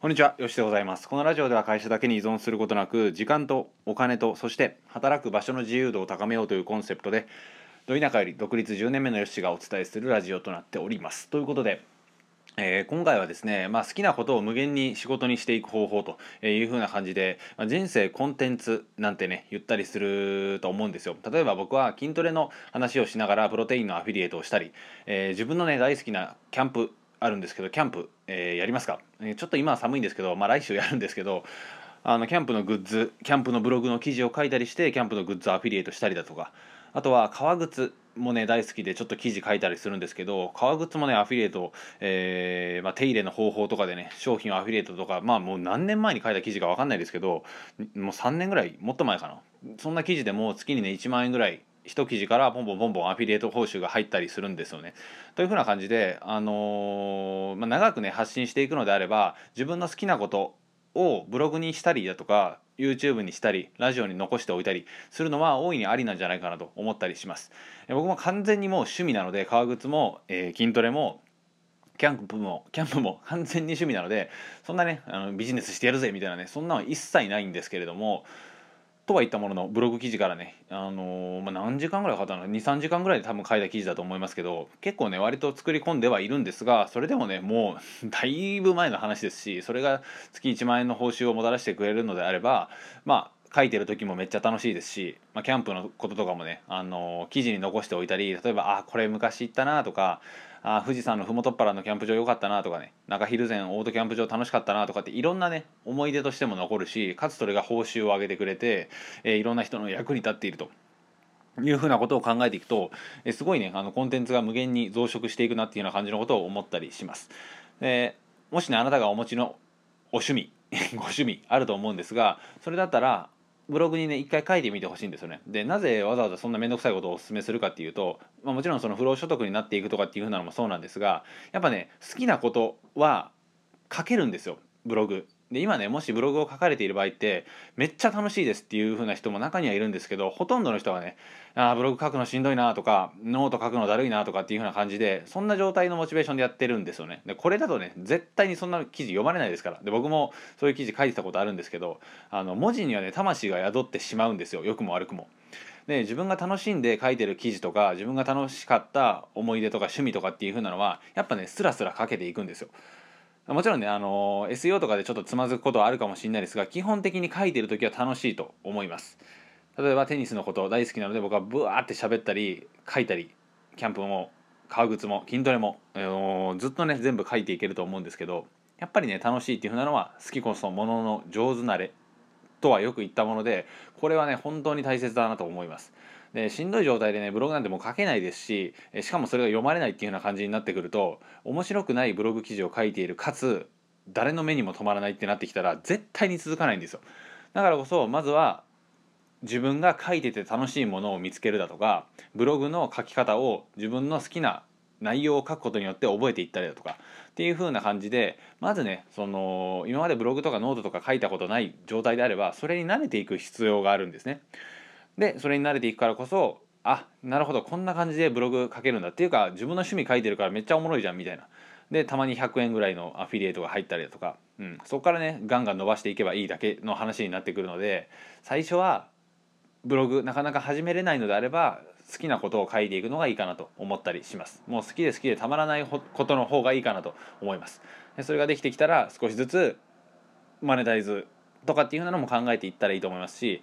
こんにちは、吉でございます。このラジオでは会社だけに依存することなく、時間とお金と、そして働く場所の自由度を高めようというコンセプトで、ど田舎より独立10年目の吉がお伝えするラジオとなっております。ということで、えー今回はですね、まあ、好きなことを無限に仕事にしていく方法というふうな感じで、まあ人生コンテンツなんてね言ったりすると思うんですよ例えば僕は筋トレの話をしながらプロテインのアフィリエイトをしたり、えー自分のね大好きなキャンプあるんですけどキャンプ、えーやりますか、えーちょっと今は寒いんですけど、まあ、来週やるんですけどあのキャンプのグッズキャンプのブログの記事を書いたりしてキャンプのグッズをアフィリエイトしたりだとかあとは革靴もね大好きでちょっと記事書いたりするんですけど革靴もねアフィリエイト、えーまあ、手入れの方法とかでね商品をアフィリエイトとかまあもう何年前に書いた記事か分かんないですけどもう3年ぐらいもっと前かな。そんな記事でも月にね1万円ぐらい一記事からポンポンポンポンアフィリエイト報酬が入ったりするんですよね。というふうな感じで、あのーまあ、長くね発信していくのであれば自分の好きなことをブログにしたりだとか YouTube にしたりラジオに残しておいたりするのは大いにありなんじゃないかなと思ったりします。僕も完全にもう趣味なので革靴も、えー筋トレもキャンプもキャンプも完全に趣味なのでそんなねあのビジネスしてやるぜみたいなねそんなのは一切ないんですけれどもとは言ったもののブログ記事からね、あのーまあ、何時間ぐらいかかったの？23時間ぐらいで多分書いた記事だと思いますけど結構ね割と作り込んではいるんですがそれでもねもう だいぶ前の話ですしそれが月1万円の報酬をもたらしてくれるのであればまあ書いてる時もめっちゃ楽しいですし、まあ、キャンプのこととかもね、あの記事に残しておいたり例えばあこれ昔行ったなとかあ富士山の麓っ腹のキャンプ場良かったなとかね中蒜山オートキャンプ場楽しかったなとかっていろんなね思い出としても残るしかつそれが報酬を上げてくれて、えーいろんな人の役に立っていると。いうふうなことを考えていくと、えすごいねあのコンテンツが無限に増殖していくなっていうような感じのことを思ったりします。でもしねあなたがお持ちのお趣味 ご趣味あると思うんですがそれだったらブログにね一回書いてみてほしいんですよね。でなぜわざわざそんな面倒くさいことをお勧めするかっていうと、まあ、もちろんその不労所得になっていくとかっていうふうなのもそうなんですがやっぱね好きなことは書けるんですよブログ。で今ねもしブログを書かれている場合ってめっちゃ楽しいですっていう風な人も中にはいるんですけどほとんどの人がねあーブログ書くのしんどいなとかノート書くのだるいなとかっていう風な感じでそんな状態のモチベーションでやってるんですよねでこれだとね絶対にそんな記事読まれないですからで僕もそういう記事書いてたことあるんですけどあの文字にはね魂が宿ってしまうんですよ良くも悪くも。で自分が楽しんで書いてる記事とか自分が楽しかった思い出とか趣味とかっていう風なのはやっぱねスラスラ書けていくんですよ。もちろんねあの SEO とかでちょっとつまずくことはあるかもしれないですが基本的に書いてる時は楽しいと思います。例えばテニスのこと大好きなので僕はブワーって喋ったり書いたりキャンプも革靴も筋トレも、あのずっとね全部書いていけると思うんですけどやっぱりね楽しいっていうふうなのは好きこそものの上手なれとはよく言ったものでこれはね本当に大切だなと思います。でしんどい状態でねブログなんてもう書けないですししかもそれが読まれないっていうような感じになってくると面白くないブログ記事を書いているかつ誰の目にも止まらないってなってきたら絶対に続かないんですよだからこそまずは自分が書いてて楽しいものを見つけるだとかブログの書き方を自分の好きな内容を書くことによって覚えていったりだとかっていう風な感じでまずねその今までブログとかノートとか書いたことない状態であればそれに慣れていく必要があるんですね。でそれに慣れていくからこそあなるほどこんな感じでブログ書けるんだっていうか自分の趣味書いてるからめっちゃおもろいじゃんみたいな。でたまに100円ぐらいのアフィリエイトが入ったりだとか、うん、そこからねガンガン伸ばしていけばいいだけの話になってくるので最初はブログなかなか始めれないのであれば好きなことを書いていくのがいいかなと思ったりしますもう好きで好きでたまらないことの方がいいかなと思いますでそれができてきたら少しずつマネタイズとかっていうのも考えていったらいいと思いますし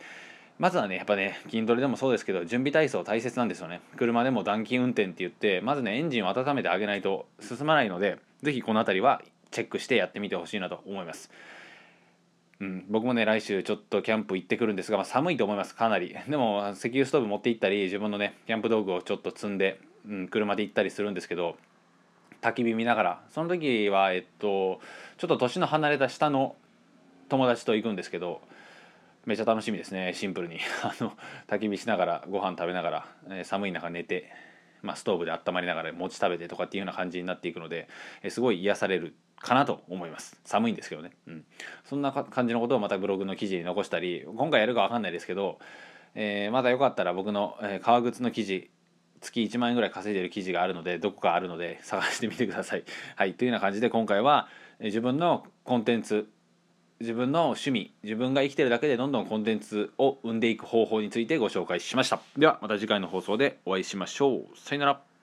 まずはねやっぱね筋トレでもそうですけど準備体操大切なんですよね。車でも暖気運転って言ってまずねエンジンを温めてあげないと進まないので是非この辺りはチェックしてやってみてほしいなと思います。うん、僕もね来週ちょっとキャンプ行ってくるんですが、まあ、寒いと思いますかなり。でも石油ストーブ持って行ったり自分のねキャンプ道具をちょっと積んで、うん、車で行ったりするんですけど焚き火見ながら。その時はえっとちょっと年の離れた下の友達と行くんですけどめちゃ楽しみですね。シンプルに。あの焚き火しながらご飯食べながら、えー寒い中寝て、まあ、ストーブで温まりながら餅食べてとかっていうような感じになっていくので、えーすごい癒されるかなと思います。寒いんですけどね、うん、そんな感じのことをまたブログの記事に残したり今回やるか分かんないですけど、えーまだよかったら僕の、え革靴の記事月1万円ぐらい稼いでる記事があるのでどこかあるので探してみてください。はい。というような感じで今回は、自分のコンテンツ自分の趣味自分が生きてるだけでどんどんコンテンツを生んでいく方法についてご紹介しました。ではまた次回の放送でお会いしましょう。さよなら。